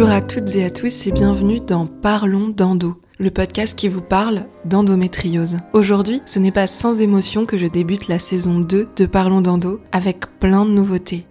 Bonjour à toutes et à tous et bienvenue dans Parlons d'endo, le podcast qui vous parle d'endométriose. Aujourd'hui, ce n'est pas sans émotion que je débute la saison 2 de Parlons d'endo avec plein de nouveautés.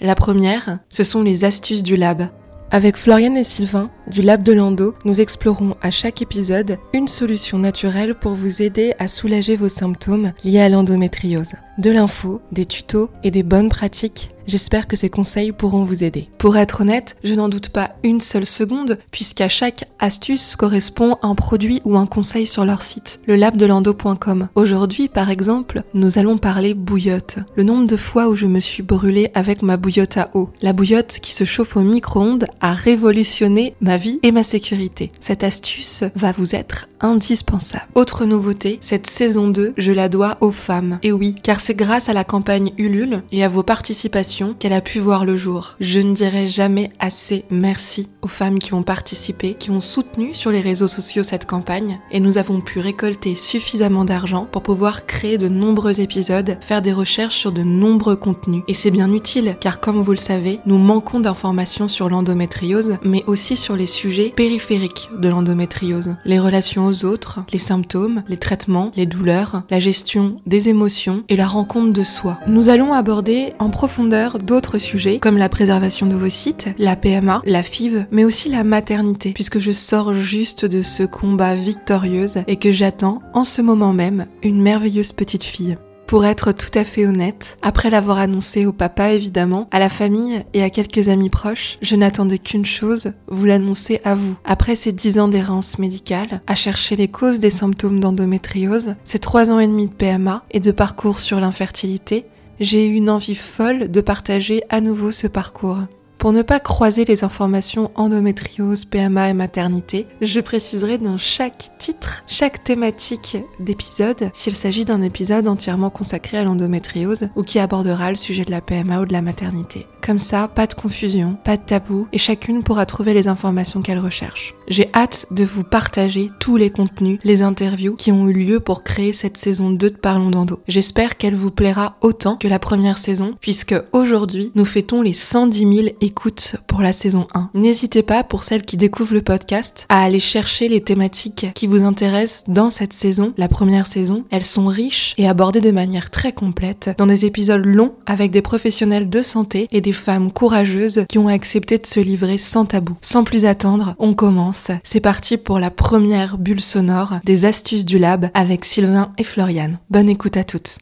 La première, ce sont les astuces du lab. Avec Floriane et Sylvain du Lab de Lando, nous explorons à chaque épisode une solution naturelle pour vous aider à soulager vos symptômes liés à l'endométriose. De l'info, des tutos et des bonnes pratiques J'espère que ces conseils pourront vous aider. Pour être honnête, je n'en doute pas une seule seconde, puisqu'à chaque astuce correspond un produit ou un conseil sur leur site, le labdelando.com. Aujourd'hui, par exemple, nous allons parler bouillotte. Le nombre de fois où je me suis brûlée avec ma bouillotte à eau. La bouillotte qui se chauffe au micro-ondes a révolutionné ma vie et ma sécurité. Cette astuce va vous être indispensable. Autre nouveauté, cette saison 2, je la dois aux femmes. Et oui, car c'est grâce à la campagne Ulule et à vos participations qu'elle a pu voir le jour. Je ne dirai jamais assez merci aux femmes qui ont participé, qui ont soutenu sur les réseaux sociaux cette campagne et nous avons pu récolter suffisamment d'argent pour pouvoir créer de nombreux épisodes, faire des recherches sur de nombreux contenus. Et c'est bien utile car comme vous le savez, nous manquons d'informations sur l'endométriose mais aussi sur les sujets périphériques de l'endométriose, les relations aux autres, les symptômes, les traitements, les douleurs, la gestion des émotions et la rencontre de soi. Nous allons aborder en profondeur d'autres sujets comme la préservation de vos sites, la PMA, la FIV, mais aussi la maternité, puisque je sors juste de ce combat victorieuse et que j'attends en ce moment même une merveilleuse petite fille. Pour être tout à fait honnête, après l'avoir annoncé au papa évidemment, à la famille et à quelques amis proches, je n'attendais qu'une chose, vous l'annoncer à vous. Après ces dix ans d'errance médicale, à chercher les causes des symptômes d'endométriose, ces trois ans et demi de PMA et de parcours sur l'infertilité, j'ai eu une envie folle de partager à nouveau ce parcours. Pour ne pas croiser les informations endométriose, PMA et maternité, je préciserai dans chaque titre, chaque thématique d'épisode, s'il s'agit d'un épisode entièrement consacré à l'endométriose ou qui abordera le sujet de la PMA ou de la maternité. Comme ça, pas de confusion, pas de tabou et chacune pourra trouver les informations qu'elle recherche. J'ai hâte de vous partager tous les contenus, les interviews qui ont eu lieu pour créer cette saison 2 de Parlons d'Endo. J'espère qu'elle vous plaira autant que la première saison puisque aujourd'hui nous fêtons les 110 000 écoute pour la saison 1. N'hésitez pas, pour celles qui découvrent le podcast, à aller chercher les thématiques qui vous intéressent dans cette saison, la première saison. Elles sont riches et abordées de manière très complète dans des épisodes longs avec des professionnels de santé et des femmes courageuses qui ont accepté de se livrer sans tabou. Sans plus attendre, on commence. C'est parti pour la première bulle sonore des astuces du lab avec Sylvain et Floriane. Bonne écoute à toutes.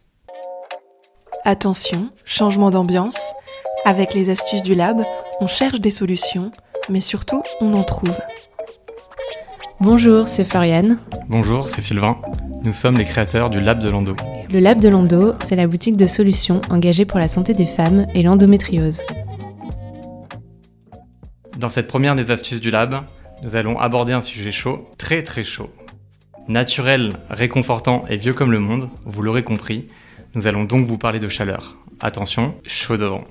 Attention, changement d'ambiance. Avec les astuces du lab, on cherche des solutions, mais surtout on en trouve. Bonjour, c'est Floriane. Bonjour, c'est Sylvain. Nous sommes les créateurs du Lab de Lando. Le Lab de Lando, c'est la boutique de solutions engagée pour la santé des femmes et l'endométriose. Dans cette première des astuces du Lab, nous allons aborder un sujet chaud, très très chaud. Naturel, réconfortant et vieux comme le monde, vous l'aurez compris, nous allons donc vous parler de chaleur. Attention, chaud devant.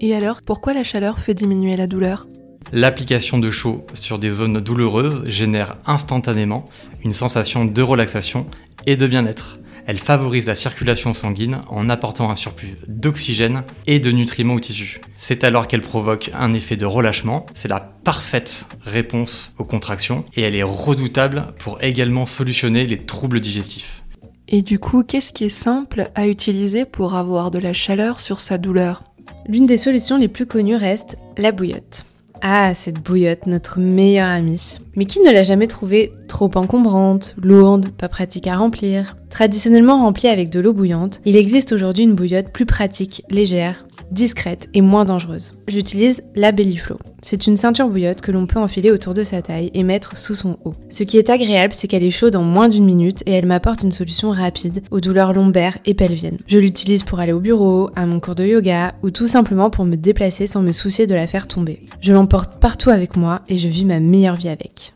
Et alors, pourquoi la chaleur fait diminuer la douleur? L'application de chaud sur des zones douloureuses génère instantanément une sensation de relaxation et de bien-être. Elle favorise la circulation sanguine en apportant un surplus d'oxygène et de nutriments aux tissus. C'est alors qu'elle provoque un effet de relâchement. C'est la parfaite réponse aux contractions et elle est redoutable pour également solutionner les troubles digestifs. Et du coup, qu'est-ce qui est simple à utiliser pour avoir de la chaleur sur sa douleur? L'une des solutions les plus connues reste la bouillotte. Ah, cette bouillotte, notre meilleure amie. Mais qui ne l'a jamais trouvée trop encombrante, lourde, pas pratique à remplir? Traditionnellement remplie avec de l'eau bouillante, il existe aujourd'hui une bouillotte plus pratique, légère, discrète et moins dangereuse. J'utilise la Belliflow. C'est une ceinture bouillotte que l'on peut enfiler autour de sa taille et mettre sous son haut. Ce qui est agréable, c'est qu'elle est chaude en moins d'une minute et elle m'apporte une solution rapide aux douleurs lombaires et pelviennes. Je l'utilise pour aller au bureau, à mon cours de yoga ou tout simplement pour me déplacer sans me soucier de la faire tomber. Je l'emporte partout avec moi et je vis ma meilleure vie avec.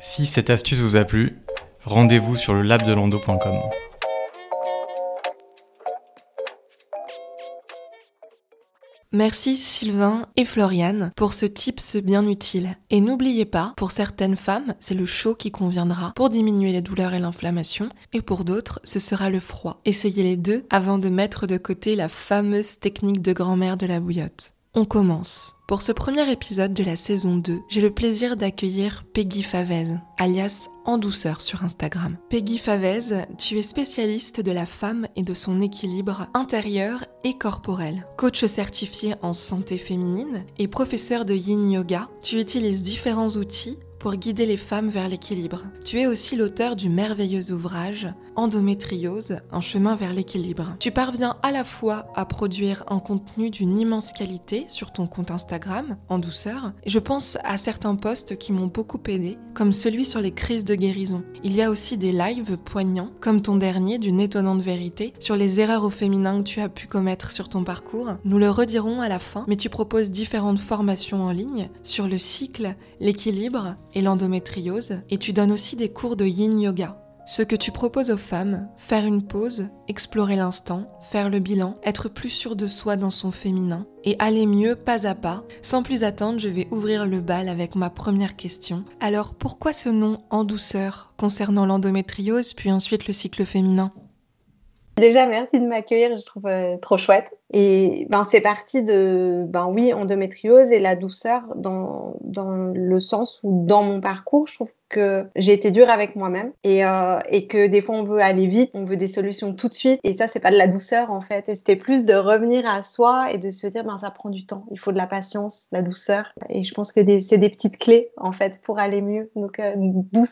Si cette astuce vous a plu, rendez-vous sur le labdelando.com. Merci Sylvain et Floriane pour ce tips bien utile. Et n'oubliez pas, pour certaines femmes, c'est le chaud qui conviendra pour diminuer les douleurs et l'inflammation, et pour d'autres, ce sera le froid. Essayez les deux avant de mettre de côté la fameuse technique de grand-mère de la bouillotte. On commence. Pour ce premier épisode de la saison 2, j'ai le plaisir d'accueillir Peggy Favez, alias En douceur sur Instagram. Peggy Favez, tu es spécialiste de la femme et de son équilibre intérieur et corporel. Coach certifié en santé féminine et professeur de yin yoga, tu utilises différents outils pour guider les femmes vers l'équilibre. Tu es aussi l'auteur du merveilleux ouvrage Endométriose, un chemin vers l'équilibre. Tu parviens à la fois à produire un contenu d'une immense qualité sur ton compte Instagram, en douceur, et je pense à certains posts qui m'ont beaucoup aidé, comme celui sur les crises de guérison. Il y a aussi des lives poignants, comme ton dernier d'une étonnante vérité, sur les erreurs au féminin que tu as pu commettre sur ton parcours. Nous le redirons à la fin, mais tu proposes différentes formations en ligne sur le cycle, l'équilibre et l'endométriose, et tu donnes aussi des cours de yin yoga. Ce que tu proposes aux femmes, faire une pause, explorer l'instant, faire le bilan, être plus sûr de soi dans son féminin et aller mieux pas à pas. Sans plus attendre, je vais ouvrir le bal avec ma première question. Alors pourquoi ce nom en douceur concernant l'endométriose puis ensuite le cycle féminin? Déjà, merci de m'accueillir, je trouve euh, trop chouette. Et ben, c'est parti de, ben oui, endométriose et la douceur dans, dans le sens où dans mon parcours, je trouve que j'ai été dure avec moi-même. Et, euh, et que des fois on veut aller vite, on veut des solutions tout de suite. Et ça c'est pas de la douceur en fait. C'était plus de revenir à soi et de se dire ben ça prend du temps, il faut de la patience, de la douceur. Et je pense que c'est des petites clés en fait pour aller mieux. Donc euh, d'où.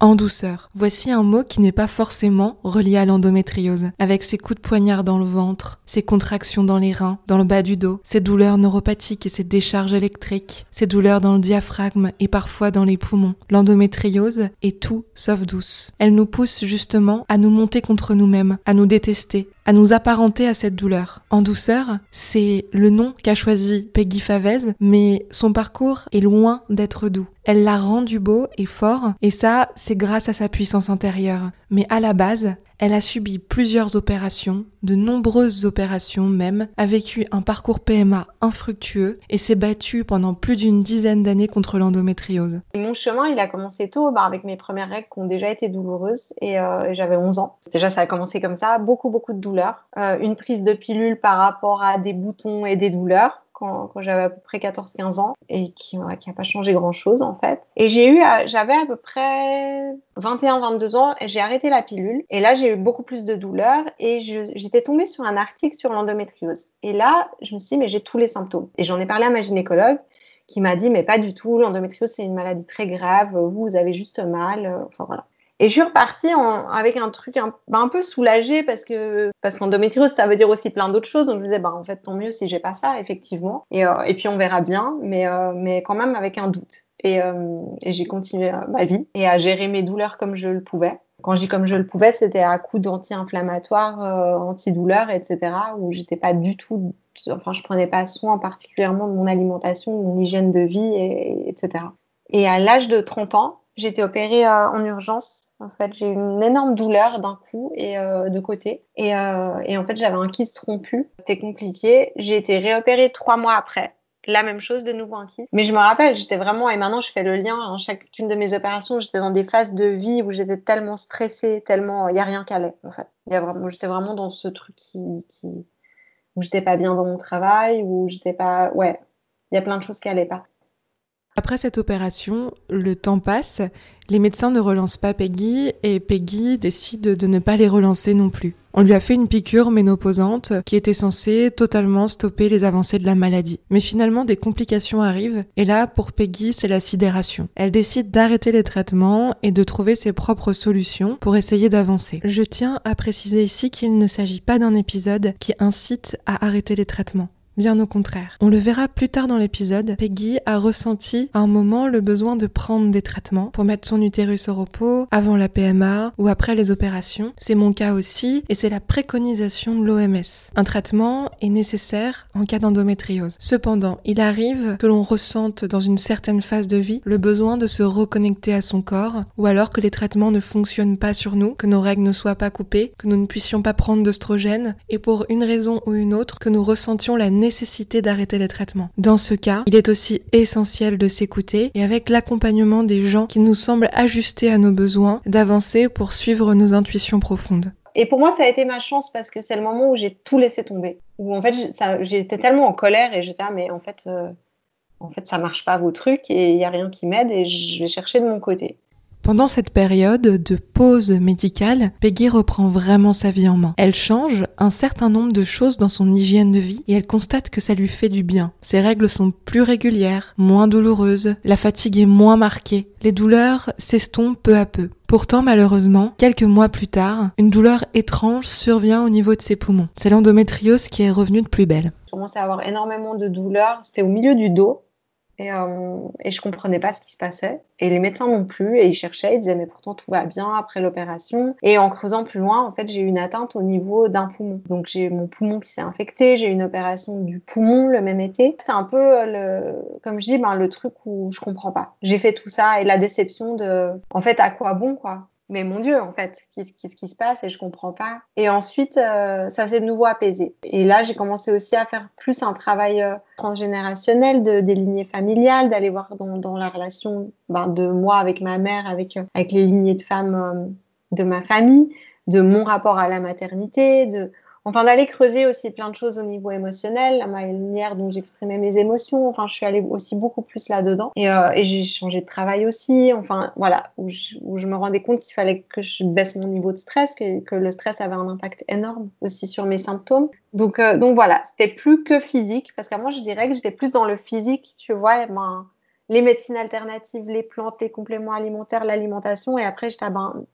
En douceur, voici un mot qui n'est pas forcément relié à l'endométriose. Avec ses coups de poignard dans le ventre, ses contractions dans les reins, dans le bas du dos, ces douleurs neuropathiques et ces décharges électriques, ces douleurs dans le diaphragme et parfois dans les poumons. L'endométriose est tout sauf douce. Elle nous pousse justement à nous monter contre nous-mêmes, à nous détester, à nous apparenter à cette douleur. En douceur, c'est le nom qu'a choisi Peggy Favez, mais son parcours est loin d'être doux. Elle l'a rendu beau et fort, et ça, c'est grâce à sa puissance intérieure. Mais à la base, elle a subi plusieurs opérations, de nombreuses opérations même, a vécu un parcours PMA infructueux et s'est battue pendant plus d'une dizaine d'années contre l'endométriose. Mon chemin, il a commencé tôt, bah, avec mes premières règles qui ont déjà été douloureuses et euh, j'avais 11 ans. Déjà, ça a commencé comme ça, beaucoup, beaucoup de douleurs. Euh, une prise de pilule par rapport à des boutons et des douleurs quand, j'avais à peu près 14-15 ans et qui n'a pas changé grand-chose en fait. Et j'ai eu, j'avais à peu près 21-22 ans et j'ai arrêté la pilule. Et là, j'ai eu beaucoup plus de douleurs et j'étais tombée sur un article sur l'endométriose. Et là, je me suis dit, mais j'ai tous les symptômes. Et j'en ai parlé à ma gynécologue qui m'a dit, mais pas du tout, l'endométriose, c'est une maladie très grave, vous, vous avez juste mal. Enfin voilà. Et je suis repartie avec un truc un, un, peu soulagé parce que parce qu'endométriose ça veut dire aussi plein d'autres choses. Donc je me disais bah en fait tant mieux si j'ai pas ça effectivement. Et, euh, et puis on verra bien, mais euh, mais quand même avec un doute. Et, euh, j'ai continué ma vie et à gérer mes douleurs comme je le pouvais. Quand je dis comme je le pouvais, c'était à coup d'anti-inflammatoires, antidouleurs, etc. Où j'étais pas du tout, enfin je prenais pas soin particulièrement de mon alimentation, de mon hygiène de vie, et, etc. Et à l'âge de 30 ans, j'ai été opérée en urgence en fait, j'ai eu une énorme douleur d'un coup et euh, de côté. Et, euh, et en fait, j'avais un kyste rompu. C'était compliqué. J'ai été réopérée trois mois après. La même chose, de nouveau un kyste. Mais je me rappelle, j'étais vraiment, et maintenant je fais le lien, en chacune de mes opérations, j'étais dans des phases de vie où j'étais tellement stressée, tellement, il n'y a rien qui allait, en fait. J'étais vraiment dans ce truc qui, qui, où j'étais pas bien dans mon travail, où j'étais pas, ouais, il y a plein de choses qui allaient pas. Après cette opération, le temps passe, les médecins ne relancent pas Peggy et Peggy décide de ne pas les relancer non plus. On lui a fait une piqûre ménopausante qui était censée totalement stopper les avancées de la maladie. Mais finalement, des complications arrivent et là, pour Peggy, c'est la sidération. Elle décide d'arrêter les traitements et de trouver ses propres solutions pour essayer d'avancer. Je tiens à préciser ici qu'il ne s'agit pas d'un épisode qui incite à arrêter les traitements. Bien au contraire. On le verra plus tard dans l'épisode, Peggy a ressenti à un moment le besoin de prendre des traitements pour mettre son utérus au repos avant la PMA ou après les opérations. C'est mon cas aussi et c'est la préconisation de l'OMS. Un traitement est nécessaire en cas d'endométriose. Cependant, il arrive que l'on ressente dans une certaine phase de vie le besoin de se reconnecter à son corps ou alors que les traitements ne fonctionnent pas sur nous, que nos règles ne soient pas coupées, que nous ne puissions pas prendre d'oestrogène et pour une raison ou une autre que nous ressentions la nécessité d'arrêter les traitements. Dans ce cas, il est aussi essentiel de s'écouter et avec l'accompagnement des gens qui nous semblent ajustés à nos besoins, d'avancer pour suivre nos intuitions profondes. Et pour moi, ça a été ma chance parce que c'est le moment où j'ai tout laissé tomber, où en fait j'étais tellement en colère et j'étais ah mais en fait en fait ça marche pas vos trucs et il y a rien qui m'aide et je vais chercher de mon côté. Pendant cette période de pause médicale, Peggy reprend vraiment sa vie en main. Elle change un certain nombre de choses dans son hygiène de vie et elle constate que ça lui fait du bien. Ses règles sont plus régulières, moins douloureuses, la fatigue est moins marquée, les douleurs s'estompent peu à peu. Pourtant, malheureusement, quelques mois plus tard, une douleur étrange survient au niveau de ses poumons. C'est l'endométriose qui est revenue de plus belle. Je commençais à avoir énormément de douleurs, c'était au milieu du dos et, euh, et, je comprenais pas ce qui se passait. Et les médecins non plus. Et ils cherchaient, ils disaient, mais pourtant tout va bien après l'opération. Et en creusant plus loin, en fait, j'ai eu une atteinte au niveau d'un poumon. Donc j'ai mon poumon qui s'est infecté, j'ai eu une opération du poumon le même été. C'est un peu, le, comme je dis, ben, le truc où je comprends pas. J'ai fait tout ça et la déception de, en fait, à quoi bon, quoi? Mais mon Dieu, en fait, qu'est-ce qui se passe et je comprends pas. Et ensuite, euh, ça s'est de nouveau apaisé. Et là, j'ai commencé aussi à faire plus un travail euh, transgénérationnel de, des lignées familiales, d'aller voir dans, la relation ben, de moi avec ma mère, avec, euh, avec les lignées de femmes de ma famille, de mon rapport à la maternité, de Enfin, d'aller creuser aussi plein de choses au niveau émotionnel, la manière dont j'exprimais mes émotions. Enfin, je suis allée aussi beaucoup plus là-dedans. Et, euh, j'ai changé de travail aussi. Enfin, voilà, où je, me rendais compte qu'il fallait que je baisse mon niveau de stress, que, le stress avait un impact énorme aussi sur mes symptômes. Donc, euh, donc voilà, c'était plus que physique, parce qu'avant, je dirais que j'étais plus dans le physique, tu vois. Ben, les médecines alternatives, les plantes, les compléments alimentaires, l'alimentation. Et après, j'étais, ben,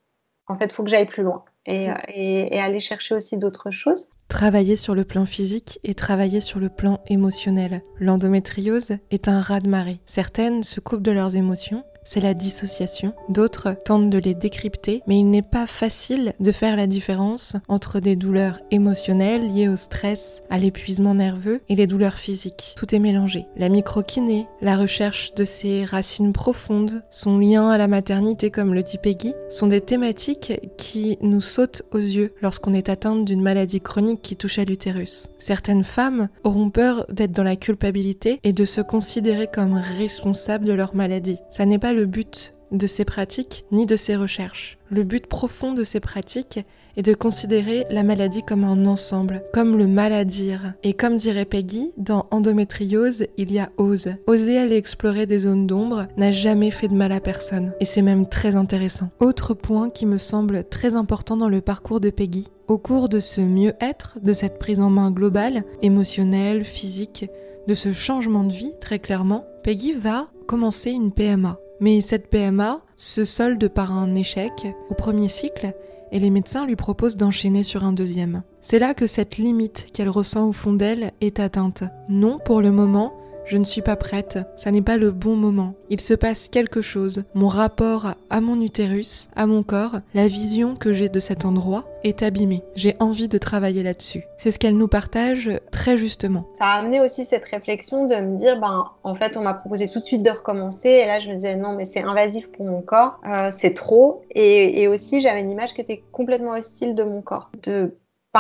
en fait, il faut que j'aille plus loin. Mm. et, aller chercher aussi d'autres choses. Travailler sur le plan physique et travailler sur le plan émotionnel. L'endométriose est un raz-de-marée. Certaines se coupent de leurs émotions, c'est la dissociation. D'autres tentent de les décrypter, mais il n'est pas facile de faire la différence entre des douleurs émotionnelles liées au stress, à l'épuisement nerveux et les douleurs physiques. Tout est mélangé. La microkiné, la recherche de ses racines profondes, son lien à la maternité comme le dit Peggy, sont des thématiques qui nous sautent aux yeux lorsqu'on est atteinte d'une maladie chronique qui touche à l'utérus. Certaines femmes auront peur d'être dans la culpabilité et de se considérer comme responsables de leur maladie. Ça n'est pas but de ces pratiques ni de ces recherches. Le but profond de ces pratiques est de considérer la maladie comme un ensemble, comme le mal à dire. Et comme dirait Peggy, dans endométriose, il y a ose. Oser aller explorer des zones d'ombre n'a jamais fait de mal à personne. Et c'est même très intéressant. Autre point qui me semble très important dans le parcours de Peggy, au cours de ce mieux-être, de cette prise en main globale, émotionnelle, physique, de ce changement de vie, très clairement, Peggy va commencer une PMA. Mais cette PMA se solde par un échec au premier cycle et les médecins lui proposent d'enchaîner sur un deuxième. C'est là que cette limite qu'elle ressent au fond d'elle est atteinte. Non pour le moment, je ne suis pas prête, ça n'est pas le bon moment. Il se passe quelque chose. Mon rapport à mon utérus, à mon corps, la vision que j'ai de cet endroit est abîmée. J'ai envie de travailler là-dessus. C'est ce qu'elle nous partage très justement. Ça a amené aussi cette réflexion de me dire, ben, en fait, on m'a proposé tout de suite de recommencer. Et là, je me disais, non, mais c'est invasif pour mon corps, euh, c'est trop. Et, aussi, j'avais une image qui était complètement hostile de mon corps.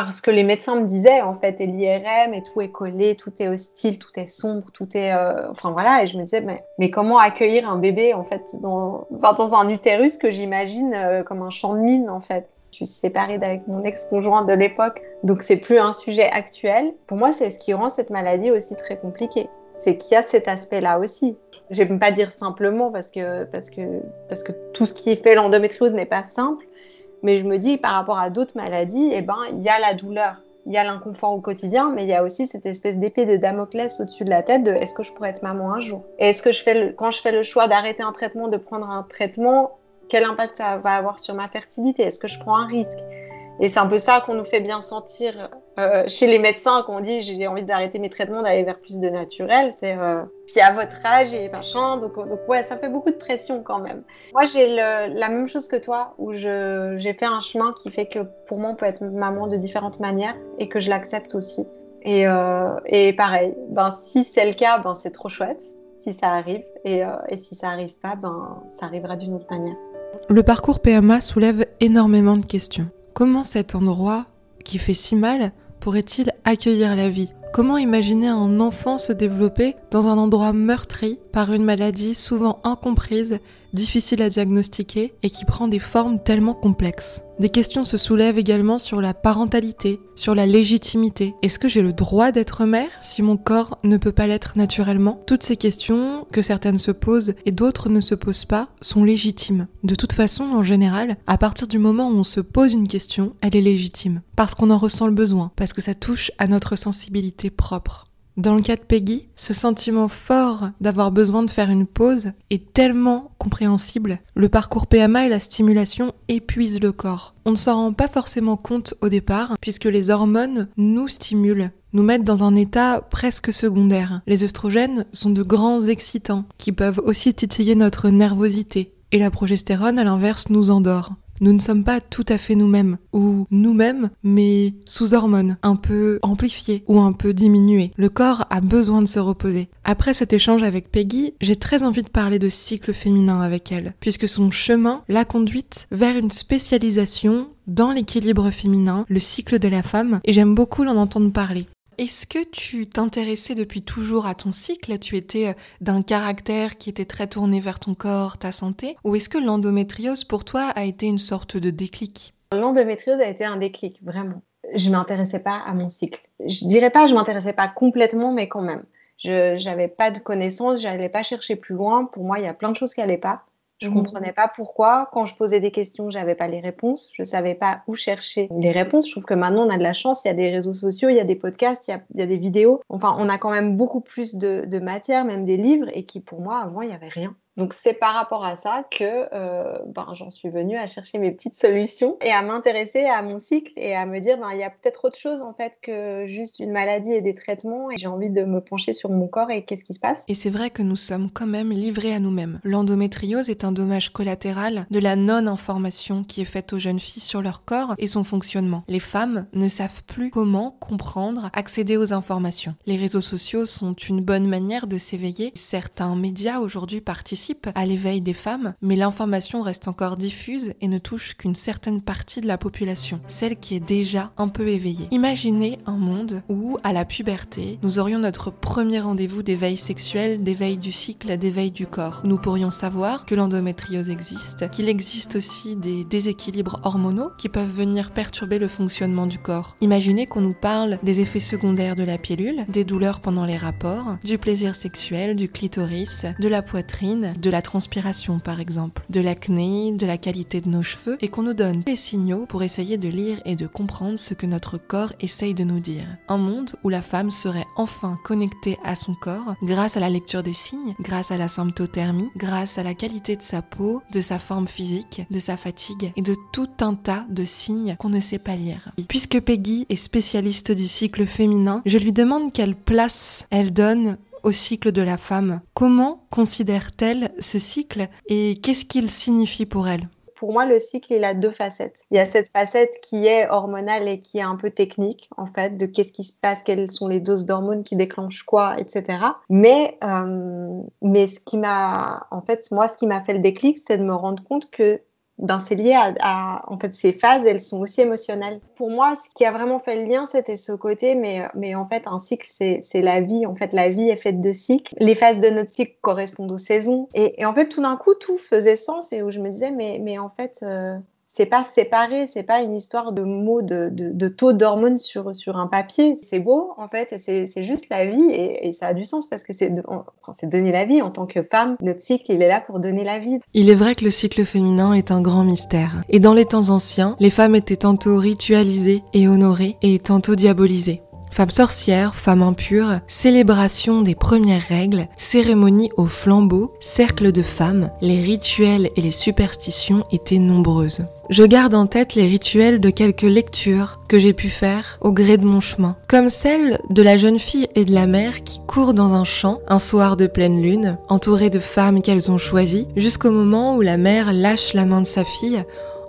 Parce que les médecins me disaient en fait et l'IRM et tout est collé, tout est hostile, tout est sombre, tout est euh, enfin voilà et je me disais mais, comment accueillir un bébé en fait dans, un utérus que j'imagine euh, comme un champ de mine en fait. Je suis séparée d'avec mon ex-conjoint de l'époque donc c'est plus un sujet actuel. Pour moi c'est ce qui rend cette maladie aussi très compliquée. C'est qu'il y a cet aspect-là aussi. Je vais pas dire simplement parce que parce que parce que tout ce qui est fait l'endométriose n'est pas simple mais je me dis, par rapport à d'autres maladies, eh ben, il y a la douleur, il y a l'inconfort au quotidien, mais il y a aussi cette espèce d'épée de Damoclès au-dessus de la tête de est-ce que je pourrais être maman un jour? Et est-ce que je fais quand je fais le choix d'arrêter un traitement, de prendre un traitement, quel impact ça va avoir sur ma fertilité? Est-ce que je prends un risque? Et c'est un peu ça qu'on nous fait bien sentir euh, chez les médecins quand on dit j'ai envie d'arrêter mes traitements, d'aller vers plus de naturel. C'est euh... puis à votre âge et machin, donc, donc ouais, ça fait beaucoup de pression quand même. Moi j'ai la même chose que toi où j'ai fait un chemin qui fait que pour moi on peut être maman de différentes manières et que je l'accepte aussi. Et, euh, pareil, ben si c'est le cas, ben c'est trop chouette si ça arrive et, euh, et si ça arrive pas, ben ça arrivera d'une autre manière. Le parcours PMA soulève énormément de questions. Comment cet endroit qui fait si mal pourrait-il accueillir la vie? Comment imaginer un enfant se développer dans un endroit meurtri par une maladie souvent incomprise, difficile à diagnostiquer et qui prend des formes tellement complexes? Des questions se soulèvent également sur la parentalité, sur la légitimité. Est-ce que j'ai le droit d'être mère si mon corps ne peut pas l'être naturellement? Toutes ces questions, que certaines se posent et d'autres ne se posent pas, sont légitimes. De toute façon, en général, à partir du moment où on se pose une question, elle est légitime. Parce qu'on en ressent le besoin, parce que ça touche à notre sensibilité Dans le cas de Peggy, ce sentiment fort d'avoir besoin de faire une pause est tellement compréhensible. Le parcours PMA et la stimulation épuisent le corps. On ne s'en rend pas forcément compte au départ, puisque les hormones nous stimulent nous mettent dans un état presque secondaire. Les œstrogènes sont de grands excitants qui peuvent aussi titiller notre nervosité. Et la progestérone, à l'inverse, nous endort nous ne sommes pas tout à fait nous-mêmes, ou nous-mêmes, mais sous hormones, un peu amplifiées ou un peu diminuées. Le corps a besoin de se reposer. Après cet échange avec Peggy, j'ai très envie de parler de cycle féminin avec elle, puisque son chemin l'a conduite vers une spécialisation dans l'équilibre féminin, le cycle de la femme, et j'aime beaucoup l'en entendre parler. Est-ce que tu t'intéressais depuis toujours à ton cycle? Tu étais euh, d'un caractère qui était très tourné vers ton corps, ta santé? Ou est-ce que l'endométriose pour toi a été une sorte de déclic? L'endométriose a été un déclic, vraiment. Je m'intéressais pas à mon cycle. Je dirais pas je m'intéressais pas complètement, mais quand même. Je n'avais pas de connaissances, j'allais pas chercher plus loin. Pour moi, il y a plein de choses qui n'allaient pas. Je ne mhm. comprenais pas pourquoi. Quand je posais des questions, j'avais pas les réponses. Je savais pas où chercher les réponses. Je trouve que maintenant, on a de la chance. Il y a des réseaux sociaux, il y a des podcasts, il y a, il y a des vidéos. Enfin, on a quand même beaucoup plus de, de matière, même des livres, et qui, pour moi, avant, il y avait rien. Donc c'est par rapport à ça que euh, ben, j'en suis venue à chercher mes petites solutions et à m'intéresser à mon cycle et à me dire ben, il y a peut-être autre chose en fait que juste une maladie et des traitements et j'ai envie de me pencher sur mon corps et qu'est-ce qui se passe. Et c'est vrai que nous sommes quand même livrés à nous-mêmes. L'endométriose est un dommage collatéral de la non-information qui est faite aux jeunes filles sur leur corps et son fonctionnement. Les femmes ne savent plus comment comprendre, accéder aux informations. Les réseaux sociaux sont une bonne manière de s'éveiller. Certains médias aujourd'hui participent à l'éveil des femmes, mais l'information reste encore diffuse et ne touche qu'une certaine partie de la population, celle qui est déjà un peu éveillée. Imaginez un monde où, à la puberté, nous aurions notre premier rendez-vous d'éveil sexuel, d'éveil du cycle, d'éveil du corps. Nous pourrions savoir que l'endométriose existe, qu'il existe aussi des déséquilibres hormonaux qui peuvent venir perturber le fonctionnement du corps. Imaginez qu'on nous parle des effets secondaires de la pilule, des douleurs pendant les rapports, du plaisir sexuel, du clitoris, de la poitrine, de la transpiration par exemple, de l'acné, de la qualité de nos cheveux, et qu'on nous donne des signaux pour essayer de lire et de comprendre ce que notre corps essaye de nous dire. Un monde où la femme serait enfin connectée à son corps grâce à la lecture des signes, grâce à la symptothermie, grâce à la qualité de sa peau, de sa forme physique, de sa fatigue et de tout un tas de signes qu'on ne sait pas lire. Puisque Peggy est spécialiste du cycle féminin, je lui demande quelle place elle donne au cycle de la femme. Comment considère-t-elle ce cycle et qu'est-ce qu'il signifie pour elle? Pour moi, le cycle, il a deux facettes. Il y a cette facette qui est hormonale et qui est un peu technique, en fait, de qu'est-ce qui se passe, quelles sont les doses d'hormones qui déclenchent quoi, etc. Mais, euh, mais ce qui m'a, en fait, moi, ce qui m'a fait le déclic, c'est de me rendre compte que ben, c'est lié à, en fait ces phases elles sont aussi émotionnelles. Pour moi ce qui a vraiment fait le lien c'était ce côté mais mais en fait un cycle c'est c'est la vie. En fait la vie est faite de cycles. Les phases de notre cycle correspondent aux saisons. Et, et en fait tout d'un coup tout faisait sens et où je me disais mais mais en fait euh, c'est pas séparé, c'est pas une histoire de mots de, taux d'hormones sur, sur un papier. C'est beau en fait, c'est juste la vie et, ça a du sens parce que c'est donner la vie en tant que femme. Notre cycle, il est là pour donner la vie. Il est vrai que le cycle féminin est un grand mystère. Et dans les temps anciens, les femmes étaient tantôt ritualisées et honorées et tantôt diabolisées. Femmes sorcières, femmes impures, célébration des premières règles, cérémonies au flambeau, cercle de femmes, les rituels et les superstitions étaient nombreuses. Je garde en tête les rituels de quelques lectures que j'ai pu faire au gré de mon chemin, comme celle de la jeune fille et de la mère qui courent dans un champ un soir de pleine lune, entourées de femmes qu'elles ont choisies, jusqu'au moment où la mère lâche la main de sa fille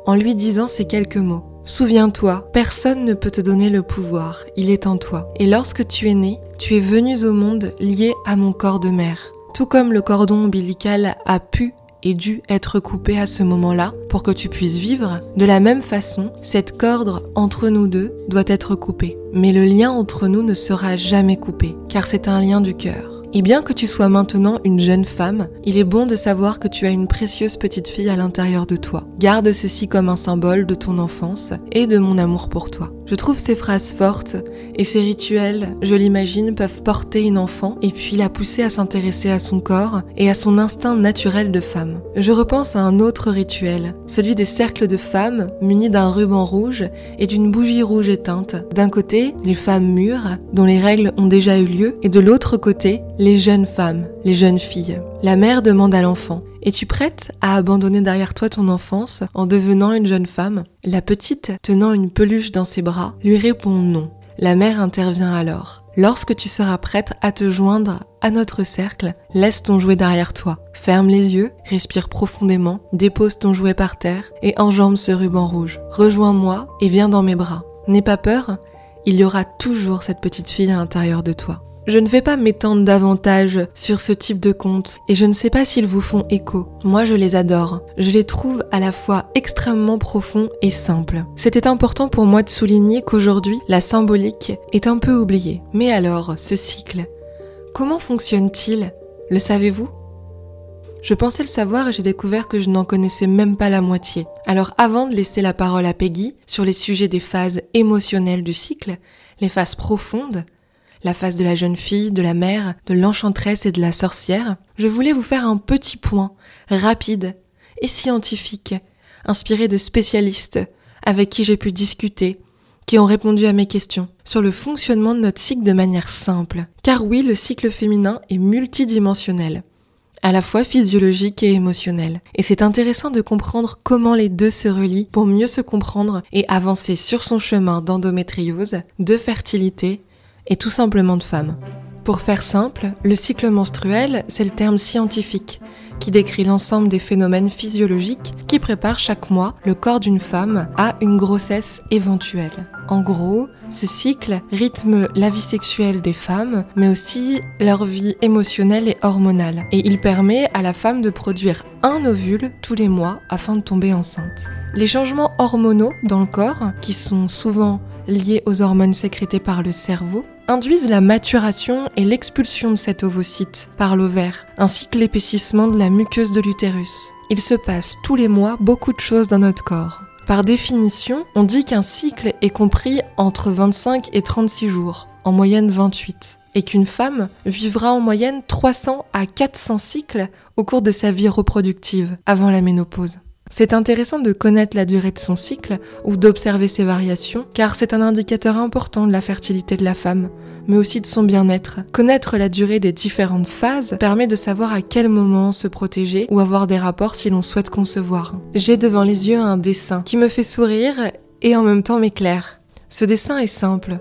en lui disant ces quelques mots. Souviens-toi, personne ne peut te donner le pouvoir, il est en toi. Et lorsque tu es né, tu es venu au monde lié à mon corps de mère. Tout comme le cordon ombilical a pu ait dû être coupé à ce moment-là pour que tu puisses vivre, de la même façon, cette corde entre nous deux doit être coupée. Mais le lien entre nous ne sera jamais coupé, car c'est un lien du cœur. Et bien que tu sois maintenant une jeune femme, il est bon de savoir que tu as une précieuse petite fille à l'intérieur de toi. Garde ceci comme un symbole de ton enfance et de mon amour pour toi. Je trouve ces phrases fortes et ces rituels, je l'imagine, peuvent porter une enfant et puis la pousser à s'intéresser à son corps et à son instinct naturel de femme. Je repense à un autre rituel, celui des cercles de femmes munis d'un ruban rouge et d'une bougie rouge éteinte. D'un côté, les femmes mûres, dont les règles ont déjà eu lieu, et de l'autre côté, les jeunes femmes, les jeunes filles. La mère demande à l'enfant Es-tu prête à abandonner derrière toi ton enfance en devenant une jeune femme? La petite, tenant une peluche dans ses bras, lui répond non. La mère intervient alors. Lorsque tu seras prête à te joindre à notre cercle, laisse ton jouet derrière toi. Ferme les yeux, respire profondément, dépose ton jouet par terre et enjambe ce ruban rouge. Rejoins-moi et viens dans mes bras. N'aie pas peur, il y aura toujours cette petite fille à l'intérieur de toi. Je ne vais pas m'étendre davantage sur ce type de contes et je ne sais pas s'ils vous font écho. Moi je les adore. Je les trouve à la fois extrêmement profonds et simples. C'était important pour moi de souligner qu'aujourd'hui la symbolique est un peu oubliée. Mais alors, ce cycle, comment fonctionne-t-il? Le savez-vous? Je pensais le savoir et j'ai découvert que je n'en connaissais même pas la moitié. Alors avant de laisser la parole à Peggy sur les sujets des phases émotionnelles du cycle, les phases profondes, la face de la jeune fille, de la mère, de l'enchanteresse et de la sorcière, je voulais vous faire un petit point, rapide et scientifique, inspiré de spécialistes avec qui j'ai pu discuter, qui ont répondu à mes questions sur le fonctionnement de notre cycle de manière simple. Car oui, le cycle féminin est multidimensionnel, à la fois physiologique et émotionnel. Et c'est intéressant de comprendre comment les deux se relient pour mieux se comprendre et avancer sur son chemin d'endométriose, de fertilité et tout simplement de femme. Pour faire simple, le cycle menstruel, c'est le terme scientifique qui décrit l'ensemble des phénomènes physiologiques qui préparent chaque mois le corps d'une femme à une grossesse éventuelle. En gros, ce cycle rythme la vie sexuelle des femmes, mais aussi leur vie émotionnelle et hormonale. Et il permet à la femme de produire un ovule tous les mois afin de tomber enceinte. Les changements hormonaux dans le corps, qui sont souvent liés aux hormones sécrétées par le cerveau, induisent la maturation et l'expulsion de cet ovocyte par l'ovaire, ainsi que l'épaississement de la muqueuse de l'utérus. Il se passe tous les mois beaucoup de choses dans notre corps. Par définition, on dit qu'un cycle est compris entre 25 et 36 jours, en moyenne 28, et qu'une femme vivra en moyenne 300 à 400 cycles au cours de sa vie reproductive avant la ménopause. C'est intéressant de connaître la durée de son cycle ou d'observer ses variations, car c'est un indicateur important de la fertilité de la femme, mais aussi de son bien-être. Connaître la durée des différentes phases permet de savoir à quel moment se protéger ou avoir des rapports si l'on souhaite concevoir. J'ai devant les yeux un dessin qui me fait sourire et en même temps m'éclaire. Ce dessin est simple.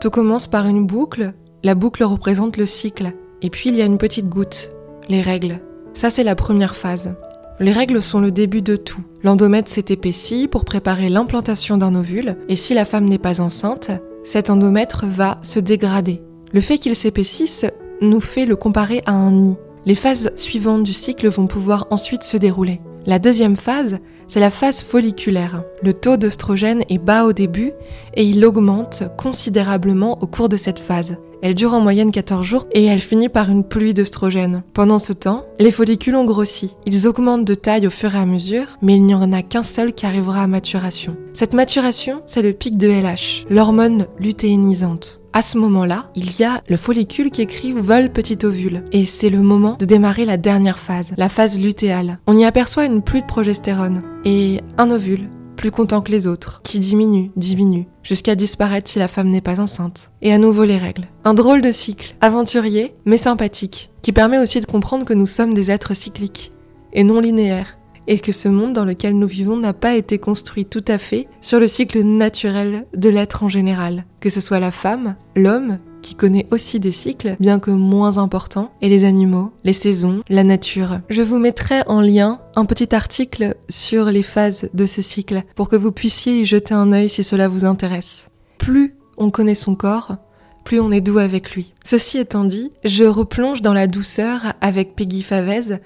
Tout commence par une boucle, la boucle représente le cycle, et puis il y a une petite goutte, les règles. Ça c'est la première phase. Les règles sont le début de tout. L'endomètre s'est épaissi pour préparer l'implantation d'un ovule, et si la femme n'est pas enceinte, cet endomètre va se dégrader. Le fait qu'il s'épaississe nous fait le comparer à un nid. Les phases suivantes du cycle vont pouvoir ensuite se dérouler. La deuxième phase, c'est la phase folliculaire. Le taux d'œstrogène est bas au début et il augmente considérablement au cours de cette phase. Elle dure en moyenne 14 jours et elle finit par une pluie d'œstrogène. Pendant ce temps, les follicules ont grossi. Ils augmentent de taille au fur et à mesure, mais il n'y en a qu'un seul qui arrivera à maturation. Cette maturation, c'est le pic de LH, l'hormone lutéinisante. À ce moment-là, il y a le follicule qui écrit vol petit ovule. Et c'est le moment de démarrer la dernière phase, la phase lutéale. On y aperçoit une pluie de progestérone et un ovule plus content que les autres, qui diminue, diminue, jusqu'à disparaître si la femme n'est pas enceinte. Et à nouveau les règles. Un drôle de cycle, aventurier, mais sympathique, qui permet aussi de comprendre que nous sommes des êtres cycliques, et non linéaires, et que ce monde dans lequel nous vivons n'a pas été construit tout à fait sur le cycle naturel de l'être en général, que ce soit la femme, l'homme, qui connaît aussi des cycles, bien que moins importants, et les animaux, les saisons, la nature. Je vous mettrai en lien un petit article sur les phases de ce cycle pour que vous puissiez y jeter un œil si cela vous intéresse. Plus on connaît son corps, plus on est doux avec lui. Ceci étant dit, je replonge dans la douceur avec Peggy Favez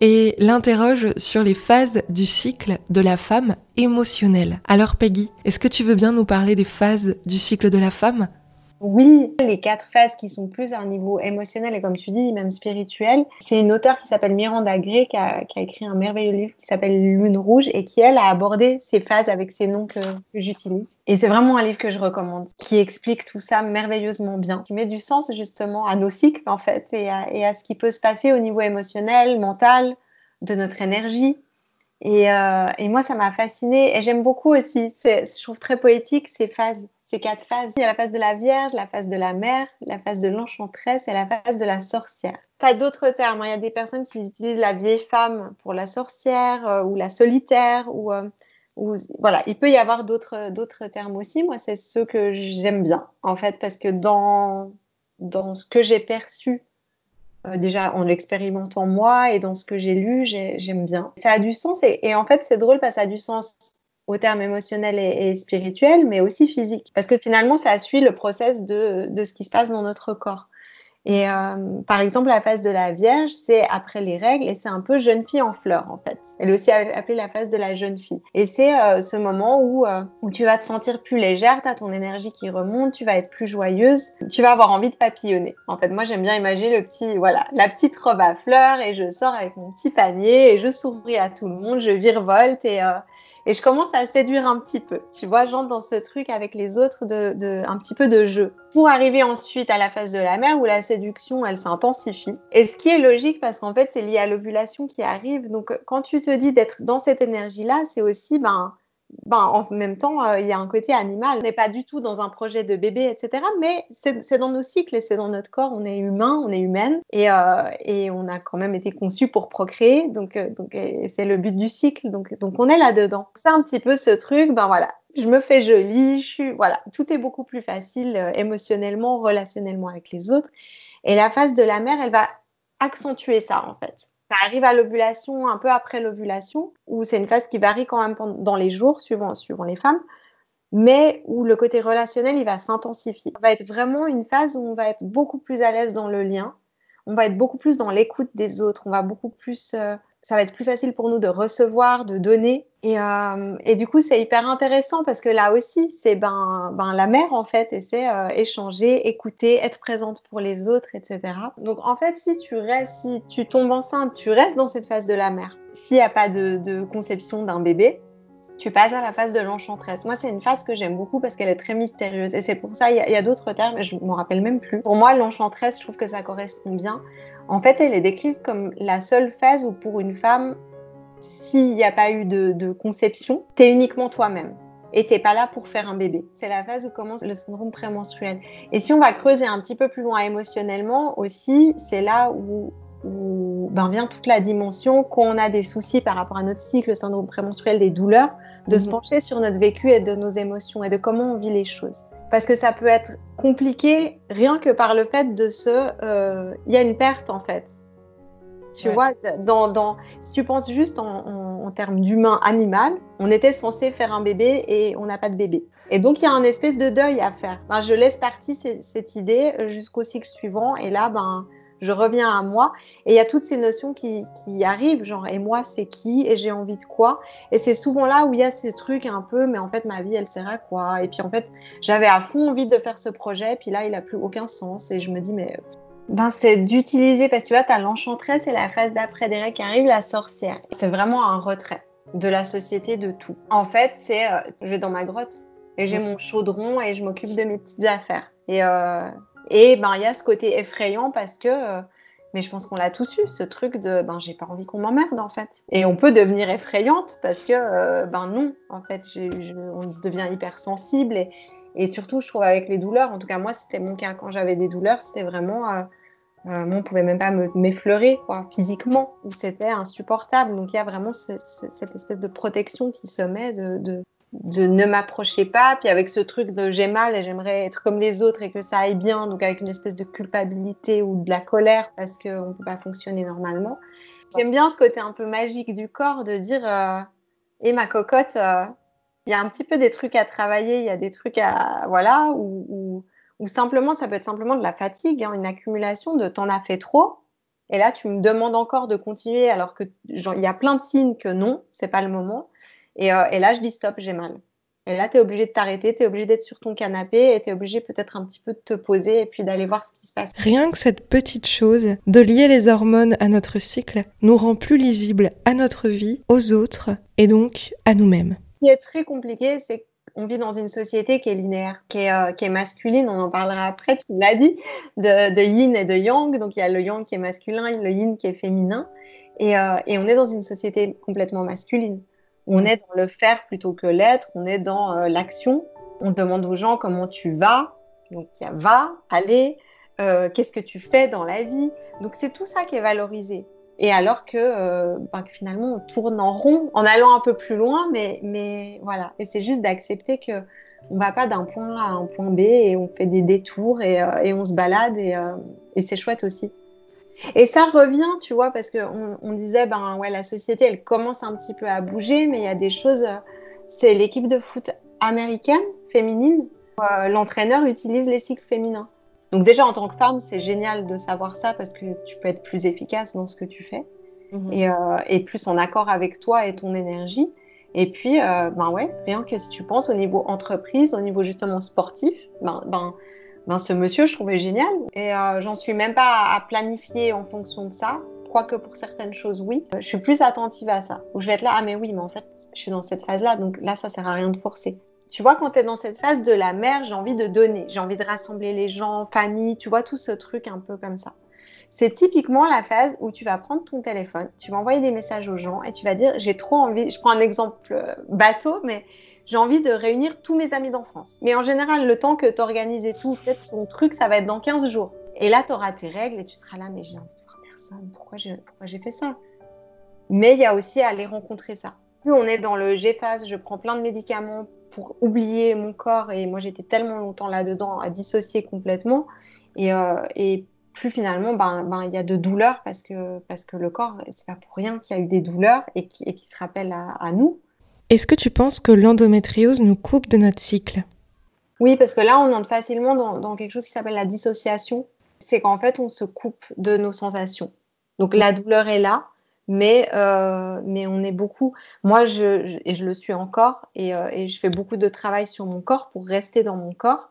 et l'interroge sur les phases du cycle de la femme émotionnelle. Alors Peggy, est-ce que tu veux bien nous parler des phases du cycle de la femme? Oui, les quatre phases qui sont plus à un niveau émotionnel et comme tu dis, même spirituel. C'est une auteure qui s'appelle Miranda Gray qui a, écrit un merveilleux livre qui s'appelle Lune Rouge et qui, elle, a abordé ces phases avec ces noms que, j'utilise. Et c'est vraiment un livre que je recommande, qui explique tout ça merveilleusement bien, qui met du sens justement à nos cycles en fait et à, ce qui peut se passer au niveau émotionnel, mental, de notre énergie. Et, euh, et moi, ça m'a fascinée et j'aime beaucoup aussi, je trouve très poétique ces phases ces quatre phases. Il y a la phase de la Vierge, la phase de la mère, la phase de l'enchanteresse et la phase de la sorcière. Tu as d'autres termes. Hein. Il y a des personnes qui utilisent la vieille femme pour la sorcière euh, ou la solitaire ou, euh, voilà. Il peut y avoir d'autres d'autres termes aussi. Moi, c'est ceux que j'aime bien en fait parce que dans dans ce que j'ai perçu euh, déjà en l'expérimentant moi et dans ce que j'ai lu, j'aime bien. Ça a du sens et, et en fait c'est drôle parce que ça a du sens au terme émotionnel et, spirituel, mais aussi physique. Parce que finalement, ça suit le process de, de ce qui se passe dans notre corps. Et euh, par exemple, la phase de la Vierge, c'est après les règles et c'est un peu jeune fille en fleurs en fait. Elle est aussi appelée la phase de la jeune fille. Et c'est euh, ce moment où, euh, où tu vas te sentir plus légère, tu as ton énergie qui remonte, tu vas être plus joyeuse, tu vas avoir envie de papillonner. En fait, moi j'aime bien imaginer le petit, voilà, la petite robe à fleurs et je sors avec mon petit panier et je souris à tout le monde, je virevolte et et je commence à séduire un petit peu. Tu vois, j'entre dans ce truc avec les autres de, un petit peu de jeu. Pour arriver ensuite à la phase de la mère où la séduction, elle s'intensifie. Et ce qui est logique parce qu'en fait, c'est lié à l'ovulation qui arrive. Donc, quand tu te dis d'être dans cette énergie-là, c'est aussi, ben, ben, en même temps, euh, il y a un côté animal. On n'est pas du tout dans un projet de bébé, etc. Mais c'est dans nos cycles et c'est dans notre corps. On est humain, on est humaine et, euh, et on a quand même été conçu pour procréer. Donc, euh, donc c'est le but du cycle. Donc, donc on est là-dedans. C'est un petit peu ce truc. Ben voilà, je me fais jolie. Je voilà, tout est beaucoup plus facile émotionnellement, relationnellement avec les autres. Et la phase de la mère, elle va accentuer ça en fait ça arrive à l'ovulation, un peu après l'ovulation, où c'est une phase qui varie quand même dans les jours, suivant, suivant les femmes, mais où le côté relationnel, il va s'intensifier. Ça va être vraiment une phase où on va être beaucoup plus à l'aise dans le lien, on va être beaucoup plus dans l'écoute des autres, on va beaucoup plus euh, ça va être plus facile pour nous de recevoir, de donner. Et, euh, et du coup, c'est hyper intéressant parce que là aussi, c'est ben, ben la mère en fait, et c'est euh, échanger, écouter, être présente pour les autres, etc. Donc en fait, si tu restes, si tu tombes enceinte, tu restes dans cette phase de la mère. S'il n'y a pas de conception d'un bébé, tu passes à la phase de l'enchanteresse. Moi, c'est une phase que j'aime beaucoup parce qu'elle est très mystérieuse. Et c'est pour ça, il y a, d'autres termes, je ne m'en rappelle même plus. Pour moi, l'enchanteresse, je trouve que ça correspond bien. En fait, elle est décrite comme la seule phase où pour une femme, s'il n'y a pas eu de, conception, tu es uniquement toi-même et t'es pas là pour faire un bébé. C'est la phase où commence le syndrome prémenstruel. Et si on va creuser un petit peu plus loin émotionnellement aussi, c'est là où, ben vient toute la dimension qu'on a des soucis par rapport à notre cycle, le syndrome prémenstruel, des douleurs, de se mhm. pencher sur notre vécu et de nos émotions et de comment on vit les choses parce que ça peut être compliqué rien que par le fait de se... Euh, il y a une perte en fait. Tu vois, dans, dans, si tu penses juste en, termes d'humain animal, on était censé faire un bébé et on n'a pas de bébé. Et donc il y a un espèce de deuil à faire. je laisse partir cette idée jusqu'au cycle suivant et là, ben, je reviens à moi. Et il y a toutes ces notions qui, arrivent, genre, et moi, c'est qui Et j'ai envie de quoi Et c'est souvent là où il y a ces trucs un peu, mais en fait, ma vie, elle sert à quoi? Et puis, en fait, j'avais à fond envie de faire ce projet, puis là, il a plus aucun sens. Et je me dis, mais. Ben, c'est d'utiliser, parce que tu vois, tu as l'enchanteresse et la phase d'après derrière qui arrive, la sorcière. C'est vraiment un retrait de la société, de tout. En fait, c'est, euh, je vais dans ma grotte et j'ai mon chaudron et je m'occupe de mes petites affaires. Et, euh, et ben, il y a ce côté effrayant parce que, euh, mais je pense qu'on l'a tous eu, ce truc de, ben, j'ai pas envie qu'on m'emmerde en fait. Et on peut devenir effrayante parce que, euh, ben non, en fait, on devient hypersensible et, et surtout, je trouve avec les douleurs, en tout cas moi, c'était mon cas quand j'avais des douleurs, c'était vraiment, euh, euh on pouvait même pas m'effleurer quoi, physiquement, ou c'était insupportable. Donc il y a vraiment cette espèce de protection qui se met de de ne m'approcher pas, puis avec ce truc de j'ai mal et j'aimerais être comme les autres et que ça aille bien, donc avec une espèce de culpabilité ou de la colère parce qu'on ne peut pas fonctionner normalement. J'aime bien ce côté un peu magique du corps de dire euh, et ma cocotte, euh, il y a un petit peu des trucs à travailler, il y a des trucs à voilà ou, ou, simplement ça peut être simplement de la fatigue, hein, une accumulation de t'en as fait trop Et là, tu me demandes encore de continuer alors que il y a plein de signes que non, c'est pas le moment. Et, euh, et là, je dis stop, j'ai mal. Et là, tu es obligé de t'arrêter, tu es obligé d'être sur ton canapé et tu es obligé peut-être un petit peu de te poser et puis d'aller voir ce qui se passe. Rien que cette petite chose de lier les hormones à notre cycle nous rend plus lisibles à notre vie, aux autres et donc à nous-mêmes. Ce qui est très compliqué, c'est qu'on vit dans une société qui est linéaire, qui est, euh, qui est masculine, on en parlera après, tu l'as dit, de, de, yin et de yang. Donc il y a le yang qui est masculin, le yin qui est féminin. Et, euh, et on est dans une société complètement masculine. On mm. est dans le faire plutôt que l'être, on est dans euh, l'action. On demande aux gens comment tu vas. Donc il y a va, aller, euh, qu'est-ce que tu fais dans la vie. Donc c'est tout ça qui est valorisé. Et alors que, euh, ben, que, finalement on tourne en rond en allant un peu plus loin, mais, mais voilà. Et c'est juste d'accepter que on va pas d'un point A à un point B et on fait des détours et, et on se balade et, et c'est chouette aussi. Et ça revient, tu vois, parce qu'on on disait, ben ouais, la société, elle commence un petit peu à bouger, mais il y a des choses. C'est l'équipe de foot américaine, féminine. Euh, L'entraîneur utilise les cycles féminins. Donc déjà, en tant que femme, c'est génial de savoir ça parce que tu peux être plus efficace dans ce que tu fais mmh. et, euh, et, plus en accord avec toi et ton énergie. Et puis, euh, ben ouais, rien que si tu penses au niveau entreprise, au niveau justement sportif, ben, ben ben, ce monsieur, je trouvais génial. Et euh, j'en suis même pas à, planifier en fonction de ça. Quoique pour certaines choses, oui. Je suis plus attentive à ça. Où je vais être là, ah mais oui, mais en fait, je suis dans cette phase-là, donc là, ça sert à rien de forcer. Tu vois, quand tu es dans cette phase de la mère, j'ai envie de donner, j'ai envie de rassembler les gens, famille, tu vois, tout ce truc un peu comme ça. C'est typiquement la phase où tu vas prendre ton téléphone, tu vas envoyer des messages aux gens et tu vas dire, j'ai trop envie, je prends un exemple euh, bateau, mais j'ai envie de réunir tous mes amis d'enfance. Mais en général, le temps que tu organises et tout, peut-être ton truc, ça va être dans 15 jours. Et là, tu auras tes règles et tu seras là, mais j'ai envie de voir personne. Pourquoi j'ai fait ça? Mais il y a aussi à aller rencontrer ça. Plus on est dans le G-phase, je prends plein de médicaments pour oublier mon corps. Et moi, j'étais tellement longtemps là-dedans à dissocier complètement. Et, euh, plus finalement, ben, ben, il y a de douleurs parce que, parce que le corps, c'est pas pour rien qu'il y a eu des douleurs et qui, se rappellent à, à nous. Est-ce que tu penses que l'endométriose nous coupe de notre cycle? Oui, parce que là, on entre facilement dans, quelque chose qui s'appelle la dissociation. C'est qu'en fait, on se coupe de nos sensations. Donc la douleur est là, mais, euh, mais on est beaucoup. Moi, je, et je le suis encore, et, euh, et, je fais beaucoup de travail sur mon corps pour rester dans mon corps.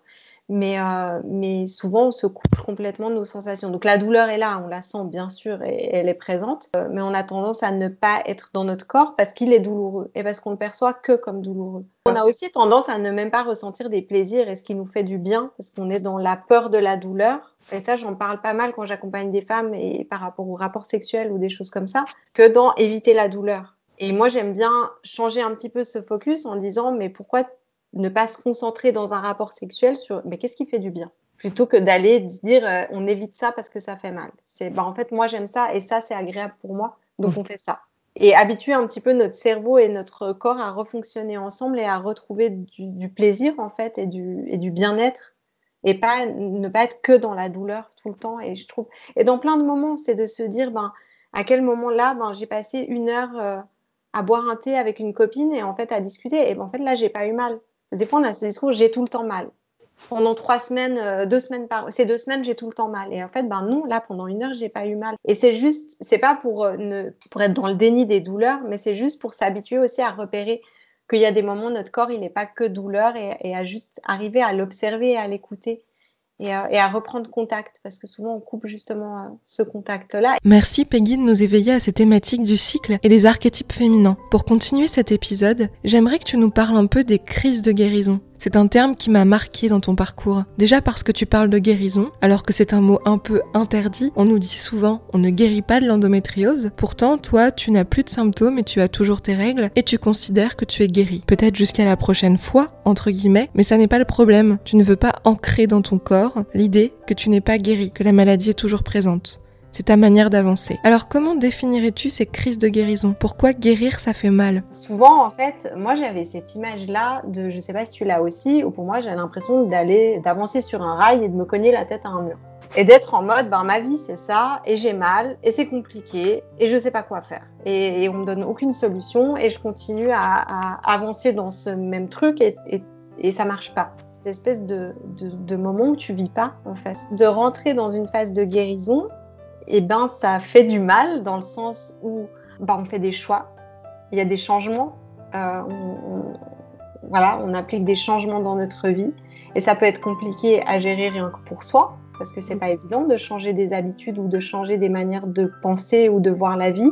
Mais, euh, mais souvent, on se coupe complètement de nos sensations. Donc la douleur est là, on la sent bien sûr et elle est présente, euh, mais on a tendance à ne pas être dans notre corps parce qu'il est douloureux et parce qu'on le perçoit que comme douloureux. On a aussi tendance à ne même pas ressentir des plaisirs et ce qui nous fait du bien parce qu'on est dans la peur de la douleur. Et ça, j'en parle pas mal quand j'accompagne des femmes et par rapport aux rapports sexuels ou des choses comme ça, que dans éviter la douleur. Et moi, j'aime bien changer un petit peu ce focus en disant, mais pourquoi ne pas se concentrer dans un rapport sexuel sur mais qu'est-ce qui fait du bien? Plutôt que d'aller dire euh, on évite ça parce que ça fait mal. C'est bah, en fait moi j'aime ça et ça c'est agréable pour moi donc on fait ça. Et habituer un petit peu notre cerveau et notre corps à refonctionner ensemble et à retrouver du, plaisir en fait et du, et du bien-être et pas ne pas être que dans la douleur tout le temps. Et je trouve et dans plein de moments c'est de se dire ben à quel moment là ben j'ai passé une heure euh, à boire un thé avec une copine et en fait à discuter. Et ben, en fait là j'ai pas eu mal des fois, on a ce discours, j'ai tout le temps mal. Pendant trois semaines, euh, deux semaines par, ces deux semaines, j'ai tout le temps mal. Et en fait, ben non, là, pendant une heure, j'ai pas eu mal. Et c'est juste, c'est pas pour euh, ne, pour être dans le déni des douleurs, mais c'est juste pour s'habituer aussi à repérer qu'il y a des moments, notre corps, il n'est pas que douleur et, et à juste arriver à l'observer et à l'écouter et à, reprendre contact parce que souvent on coupe justement euh, ce contact-là. Merci Peggy de nous éveiller à ces thématiques du cycle et des archétypes féminins. Pour continuer cet épisode, j'aimerais que tu nous parles un peu des crises de guérison. C'est un terme qui m'a marqué dans ton parcours. Déjà parce que tu parles de guérison, alors que c'est un mot un peu interdit. On nous dit souvent on ne guérit pas de l'endométriose. Pourtant, toi, tu n'as plus de symptômes et tu as toujours tes règles et tu considères que tu es guéri. Peut-être jusqu'à la prochaine fois, entre guillemets, mais ça n'est pas le problème. Tu ne veux pas ancrer dans ton corps l'idée que tu n'es pas guéri, que la maladie est toujours présente. C'est ta manière d'avancer. Alors comment définirais-tu ces crises de guérison? Pourquoi guérir ça fait mal? Souvent en fait, moi j'avais cette image-là de, je sais pas si tu l'as aussi, ou pour moi j'ai l'impression d'aller, d'avancer sur un rail et de me cogner la tête à un mur. Et d'être en mode, ben ma vie c'est ça, et j'ai mal, et c'est compliqué, et je sais pas quoi faire. Et, on me donne aucune solution, et je continue à, avancer dans ce même truc, et, ça marche pas cette espèce de, de, de, moment où tu vis pas en fait. De rentrer dans une phase de guérison eh ben, ça fait du mal dans le sens où ben, on fait des choix, il y a des changements, euh, on, voilà, on applique des changements dans notre vie et ça peut être compliqué à gérer rien que pour soi parce que c'est pas évident de changer des habitudes ou de changer des manières de penser ou de voir la vie.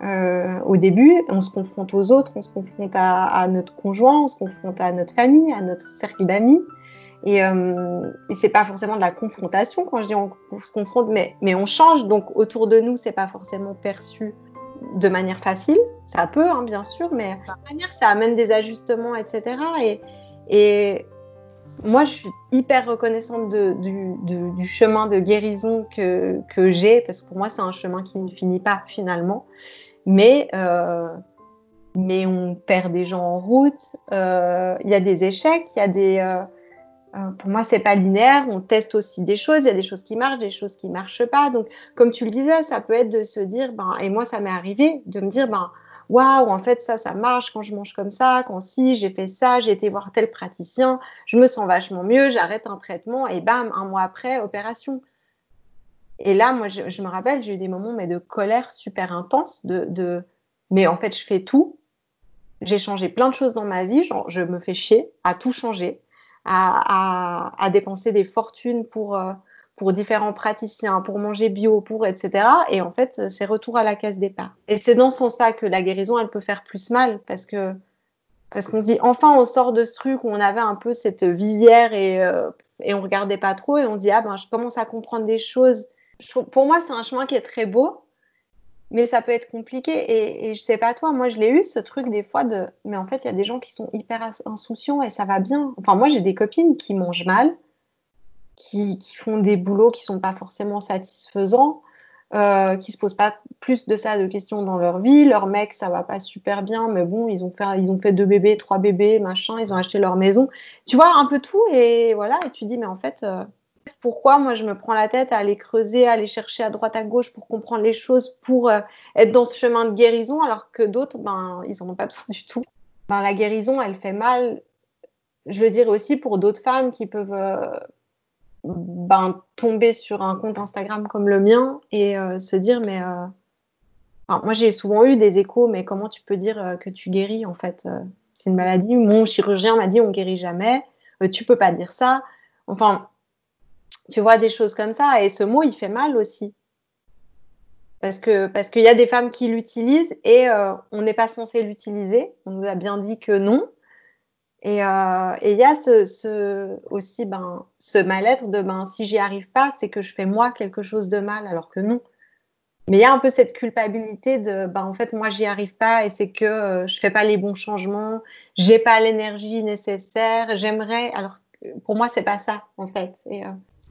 Euh, au début, on se confronte aux autres, on se confronte à, à, notre conjoint, on se confronte à notre famille, à notre cercle d'amis. Et, euh, et c'est pas forcément de la confrontation quand je dis on, se confronte, mais, on change. Donc autour de nous, c'est pas forcément perçu de manière facile. Ça peut, hein, bien sûr, mais de manière, ça amène des ajustements, etc. Et, moi, je suis hyper reconnaissante du, chemin de guérison que, j'ai, parce que pour moi, c'est un chemin qui ne finit pas finalement. Mais, euh, on perd des gens en route, euh, il y a des échecs, il y a des... Euh, pour moi, c'est pas linéaire. On teste aussi des choses. Il y a des choses qui marchent, des choses qui marchent pas. Donc, comme tu le disais, ça peut être de se dire, ben, et moi, ça m'est arrivé de me dire, ben, waouh, en fait, ça, ça marche quand je mange comme ça, quand si j'ai fait ça, j'ai été voir tel praticien, je me sens vachement mieux, j'arrête un traitement et bam, un mois après, opération. Et là, moi, je, me rappelle, j'ai eu des moments mais de colère super intense, de, mais en fait, je fais tout. J'ai changé plein de choses dans ma vie, je me fais chier à tout changer à, dépenser des fortunes pour, euh, pour différents praticiens, pour manger bio, pour etc. Et en fait, c'est retour à la case départ. Et c'est dans ce sens-là que la guérison, elle peut faire plus mal parce que parce qu'on se dit enfin on sort de ce truc où on avait un peu cette visière et euh, et on regardait pas trop et on dit ah ben je commence à comprendre des choses. Pour moi, c'est un chemin qui est très beau mais ça peut être compliqué. Et, et je sais pas toi, moi je l'ai eu ce truc des fois de. Mais en fait, il y a des gens qui sont hyper insouciants et ça va bien. Enfin, moi j'ai des copines qui mangent mal, qui, qui font des boulots qui sont pas forcément satisfaisants, euh, qui se posent pas plus de ça de questions dans leur vie. Leur mec, ça va pas super bien, mais bon, ils ont fait, ils ont fait deux bébés, trois bébés, machin, ils ont acheté leur maison. Tu vois, un peu tout et voilà. Et tu dis, mais en fait. Euh, pourquoi moi je me prends la tête à aller creuser, à aller chercher à droite à gauche pour comprendre les choses, pour euh, être dans ce chemin de guérison, alors que d'autres, ben, ils en ont pas besoin du tout. Ben, la guérison, elle fait mal. Je veux dire aussi pour d'autres femmes qui peuvent euh, ben, tomber sur un compte Instagram comme le mien et euh, se dire mais enfin, moi j'ai souvent eu des échos, mais comment tu peux dire que tu guéris en fait C'est une maladie. Mon chirurgien m'a dit on guérit jamais. tu peux pas dire ça. Enfin, tu vois des choses comme ça. Et ce mot, il fait mal aussi. Parce que parce qu'il y a des femmes qui l'utilisent et euh, on n'est pas censé l'utiliser. On nous a bien dit que non. Et euh, il y a ce, aussi ben, ce mal-être de ben, si j'y arrive pas, c'est que je fais moi quelque chose de mal, alors que non. Mais il y a un peu cette culpabilité de ben, en fait moi j'y arrive pas et c'est que euh, je fais pas les bons changements, j'ai pas l'énergie nécessaire, j'aimerais. Alors pour moi c'est pas ça en fait. Euh,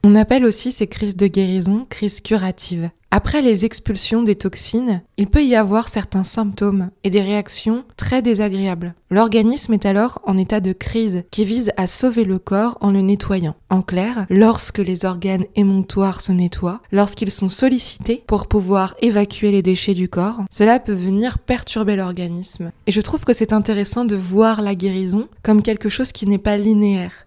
on appelle aussi ces crises de guérison crises curatives. Après les expulsions des toxines, il peut y avoir certains symptômes et des réactions très désagréables. L'organisme est alors en état de crise qui vise à sauver le corps en le nettoyant. En clair, lorsque les organes émonctoires se nettoient, lorsqu'ils sont sollicités pour pouvoir évacuer les déchets du corps, cela peut venir perturber l'organisme. Et je trouve que c'est intéressant de voir la guérison comme quelque chose qui n'est pas linéaire.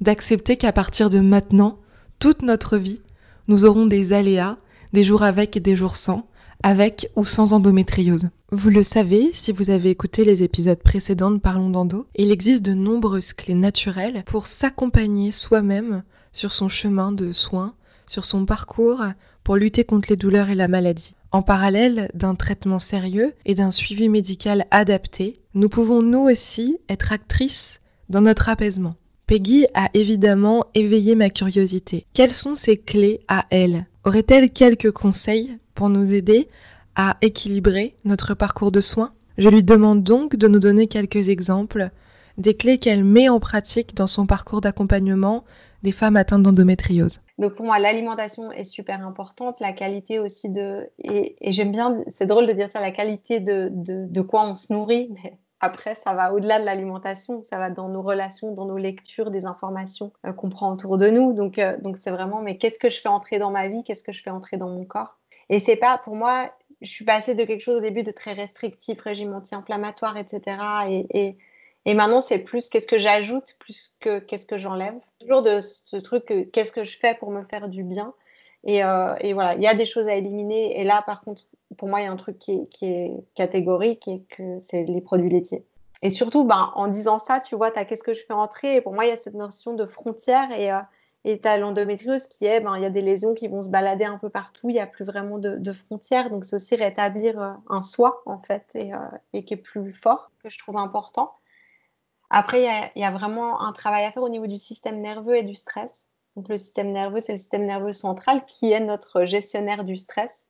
D'accepter qu'à partir de maintenant, toute notre vie, nous aurons des aléas, des jours avec et des jours sans, avec ou sans endométriose. Vous le savez, si vous avez écouté les épisodes précédents de Parlons d'endo, il existe de nombreuses clés naturelles pour s'accompagner soi-même sur son chemin de soins, sur son parcours pour lutter contre les douleurs et la maladie. En parallèle d'un traitement sérieux et d'un suivi médical adapté, nous pouvons nous aussi être actrices dans notre apaisement. Peggy a évidemment éveillé ma curiosité. Quelles sont ses clés à elle? Aurait-elle quelques conseils pour nous aider à équilibrer notre parcours de soins? Je lui demande donc de nous donner quelques exemples des clés qu'elle met en pratique dans son parcours d'accompagnement des femmes atteintes d'endométriose. Donc pour moi, l'alimentation est super importante, la qualité aussi de... Et, j'aime bien, c'est drôle de dire ça, la qualité de, quoi on se nourrit, après, ça va au-delà de l'alimentation, ça va dans nos relations, dans nos lectures, des informations euh, qu'on prend autour de nous. Donc, euh, donc c'est vraiment, mais qu'est-ce que je fais entrer dans ma vie Qu'est-ce que je fais entrer dans mon corps? Et c'est pas, pour moi, je suis passée de quelque chose au début de très restrictif, régime anti-inflammatoire, etc. Et, et, et maintenant, c'est plus qu'est-ce que j'ajoute, plus que qu'est-ce que j'enlève. Toujours de ce truc, qu'est-ce que je fais pour me faire du bien Et, euh, et, voilà, il y a des choses à éliminer. Et là, par contre, pour moi, il y a un truc qui est, catégorique et que c'est les produits laitiers. Et surtout, ben, en disant ça, tu vois, tu as qu'est-ce que je fais entrer? Et pour moi, il y a cette notion de frontière et, euh, tu as l'endométriose qui est, ben, il y a des lésions qui vont se balader un peu partout. Il n'y a plus vraiment de, de frontières. Donc, c'est aussi rétablir euh, un soi, en fait, et, euh, et, qui est plus fort, que je trouve important. Après, il y a vraiment un travail à faire au niveau du système nerveux et du stress. Donc le système nerveux, c'est le système nerveux central qui est notre gestionnaire du stress,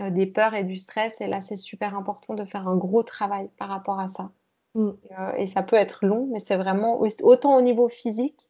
euh, des peurs et du stress. Et là, c'est super important de faire un gros travail par rapport à ça. Mm. Euh, et ça peut être long, mais c'est vraiment autant au niveau physique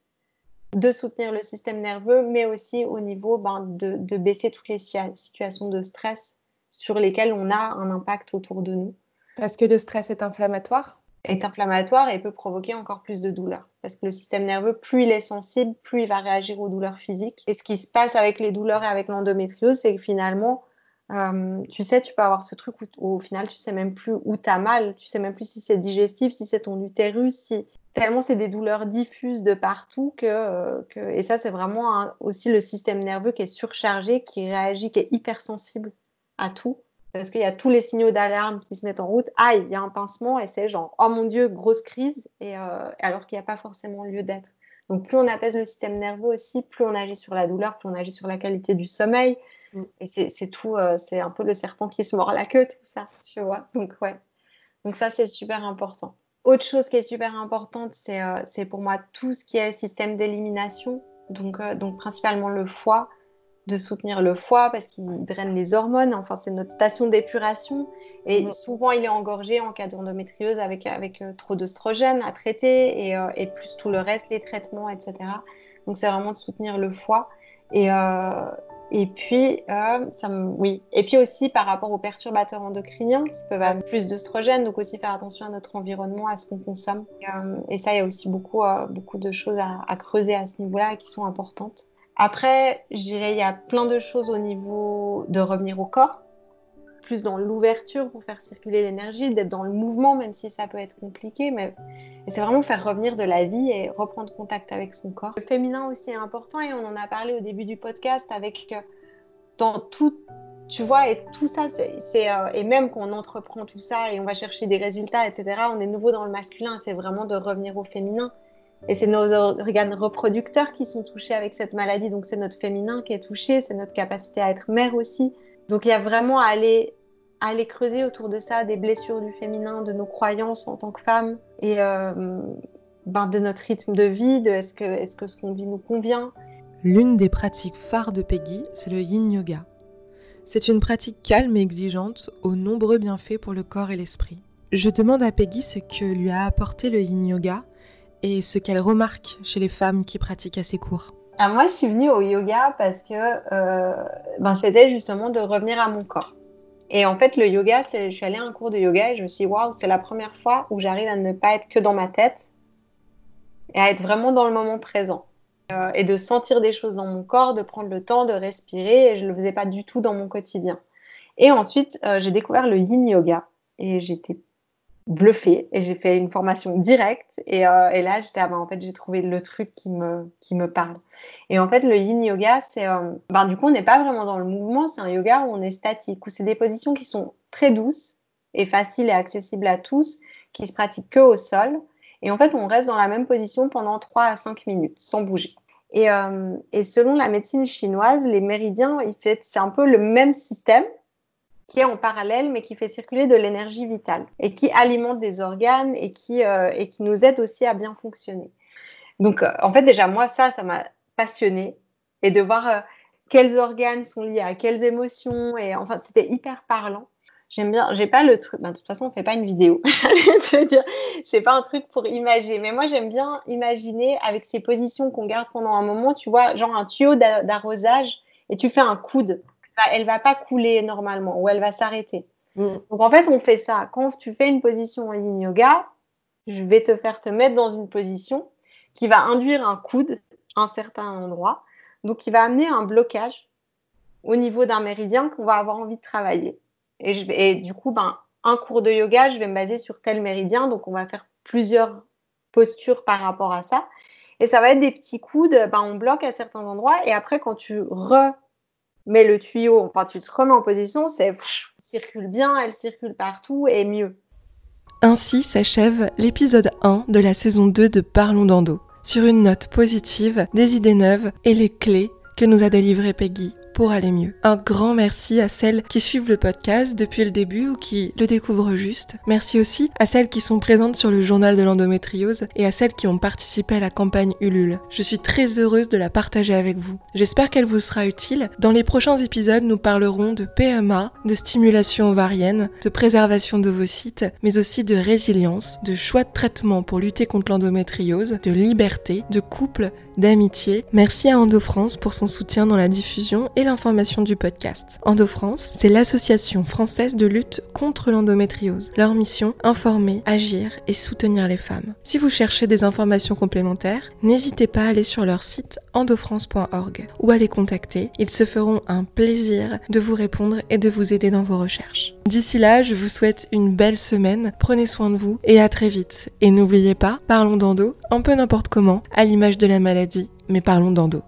de soutenir le système nerveux, mais aussi au niveau ben, de, de, baisser toutes les situations de stress sur lesquelles on a un impact autour de nous. Parce que le stress est inflammatoire? Est inflammatoire et peut provoquer encore plus de douleurs. Parce que le système nerveux, plus il est sensible, plus il va réagir aux douleurs physiques. Et ce qui se passe avec les douleurs et avec l'endométriose, c'est que finalement, euh, tu sais, tu peux avoir ce truc où, au final, tu sais même plus où tu as mal, tu sais même plus si c'est digestif, si c'est ton utérus, si tellement c'est des douleurs diffuses de partout que, euh, que... et ça c'est vraiment aussi le système nerveux qui est surchargé, qui réagit, qui est hypersensible à tout parce qu'il y a tous les signaux d'alarme qui se mettent en route. Aïe, il y a un pincement et c'est genre, oh mon Dieu, grosse crise, et, euh, alors qu'il n'y a pas forcément lieu d'être. Donc plus on apaise le système nerveux aussi, plus on agit sur la douleur, plus on agit sur la qualité du sommeil. Mm. Et c'est tout, euh, c'est un peu le serpent qui se mord la queue, tout ça, tu vois. Donc ouais. Donc ça, c'est super important. Autre chose qui est super importante, c'est euh, pour moi tout ce qui est système d'élimination. Donc, euh, donc principalement le foie, de soutenir le foie parce qu'il draine les hormones. Enfin, c'est notre station d'épuration. Et souvent, il est engorgé en cas d'endométriose avec, avec euh, trop d'oestrogènes à traiter et, euh, et, plus tout le reste, les traitements, etc. Donc, c'est vraiment de soutenir le foie. Et, euh, et puis, ça oui. Et puis aussi par rapport aux perturbateurs endocriniens qui peuvent avoir plus d'oestrogènes, donc aussi faire attention à notre environnement, à ce qu'on consomme. et ça, il y a aussi beaucoup, beaucoup de choses à, à creuser à ce niveau-là qui sont importantes. Après, je dirais, il y a plein de choses au niveau de revenir au corps, plus dans l'ouverture pour faire circuler l'énergie, d'être dans le mouvement, même si ça peut être compliqué, mais c'est vraiment faire revenir de la vie et reprendre contact avec son corps. Le féminin aussi est important et on en a parlé au début du podcast avec que dans tout, tu vois, et tout ça, c'est, euh, et même qu'on entreprend tout ça et on va chercher des résultats, etc., on est nouveau dans le masculin, c'est vraiment de revenir au féminin. Et c'est nos organes reproducteurs qui sont touchés avec cette maladie. Donc c'est notre féminin qui est touché, c'est notre capacité à être mère aussi. Donc il y a vraiment à aller, creuser autour de ça, des blessures du féminin, de nos croyances en tant que femme et euh, ben, de notre rythme de vie, de que, est-ce que ce qu'on vit nous convient. L'une des pratiques phares de Peggy, c'est le yin yoga. C'est une pratique calme et exigeante aux nombreux bienfaits pour le corps et l'esprit. Je demande à Peggy ce que lui a apporté le yin yoga et ce qu'elle remarque chez les femmes qui pratiquent à ses cours ah, Moi, je suis venue au yoga parce que euh, ben, c'était justement de revenir à mon corps. Et en fait, le yoga, je suis allée à un cours de yoga et je me suis dit, waouh, c'est la première fois où j'arrive à ne pas être que dans ma tête et à être vraiment dans le moment présent. Euh, et de sentir des choses dans mon corps, de prendre le temps de respirer. Et je ne le faisais pas du tout dans mon quotidien. Et ensuite, euh, j'ai découvert le yin yoga. Et j'étais bluffée et j'ai fait une formation directe et, euh, là j'étais ah ben, en fait j'ai trouvé le truc qui me qui me parle. Et en fait le yin yoga c'est euh, ben du coup on n'est pas vraiment dans le mouvement c'est un yoga où on est statique où c'est des positions qui sont très douces et faciles et accessibles à tous qui se pratiquent que au sol. Et en fait on reste dans la même position pendant 3 à 5 minutes sans bouger. Et, euh, et selon la médecine chinoise les méridiens c'est un peu le même système qui est en parallèle, mais qui fait circuler de l'énergie vitale et qui alimente des organes et qui, euh, et qui nous aide aussi à bien fonctionner. Donc, euh, en fait, déjà, moi, ça, ça m'a passionné et de voir euh, quels organes sont liés à quelles émotions. Et enfin, c'était hyper parlant. J'aime bien, j'ai pas le truc, ben, de toute façon, on fait pas une vidéo. J'allais te dire, j'ai pas un truc pour imaginer. Mais moi, j'aime bien imaginer avec ces positions qu'on garde pendant un moment, tu vois, genre un tuyau d'arrosage et tu fais un coude elle va pas couler normalement ou elle va s'arrêter. Mm. Donc en fait, on fait ça. Quand tu fais une position en yin yoga, je vais te faire te mettre dans une position qui va induire un coude à un certain endroit, donc qui va amener un blocage au niveau d'un méridien qu'on va avoir envie de travailler. Et, je vais, et du coup, ben, un cours de yoga, je vais me baser sur tel méridien, donc on va faire plusieurs postures par rapport à ça. Et ça va être des petits coudes, ben, on bloque à certains endroits, et après, quand tu re mets le tuyau, enfin tu te remets en position, c'est circule bien, elle circule partout et mieux. Ainsi s'achève l'épisode 1 de la saison 2 de Parlons d'Endo. Sur une note positive, des idées neuves et les clés que nous a délivrées Peggy pour aller mieux. Un grand merci à celles qui suivent le podcast depuis le début ou qui le découvrent juste. Merci aussi à celles qui sont présentes sur le journal de l'endométriose et à celles qui ont participé à la campagne Ulule. Je suis très heureuse de la partager avec vous. J'espère qu'elle vous sera utile. Dans les prochains épisodes, nous parlerons de PMA, de stimulation ovarienne, de préservation d'ovocytes, mais aussi de résilience, de choix de traitement pour lutter contre l'endométriose, de liberté, de couple, d'amitié. Merci à Endo France pour son soutien dans la diffusion et l'information du podcast. EndoFrance, c'est l'association française de lutte contre l'endométriose. Leur mission, informer, agir et soutenir les femmes. Si vous cherchez des informations complémentaires, n'hésitez pas à aller sur leur site endofrance.org ou à les contacter. Ils se feront un plaisir de vous répondre et de vous aider dans vos recherches. D'ici là, je vous souhaite une belle semaine, prenez soin de vous et à très vite. Et n'oubliez pas, parlons d'endo, un peu n'importe comment, à l'image de la maladie, mais parlons d'endo.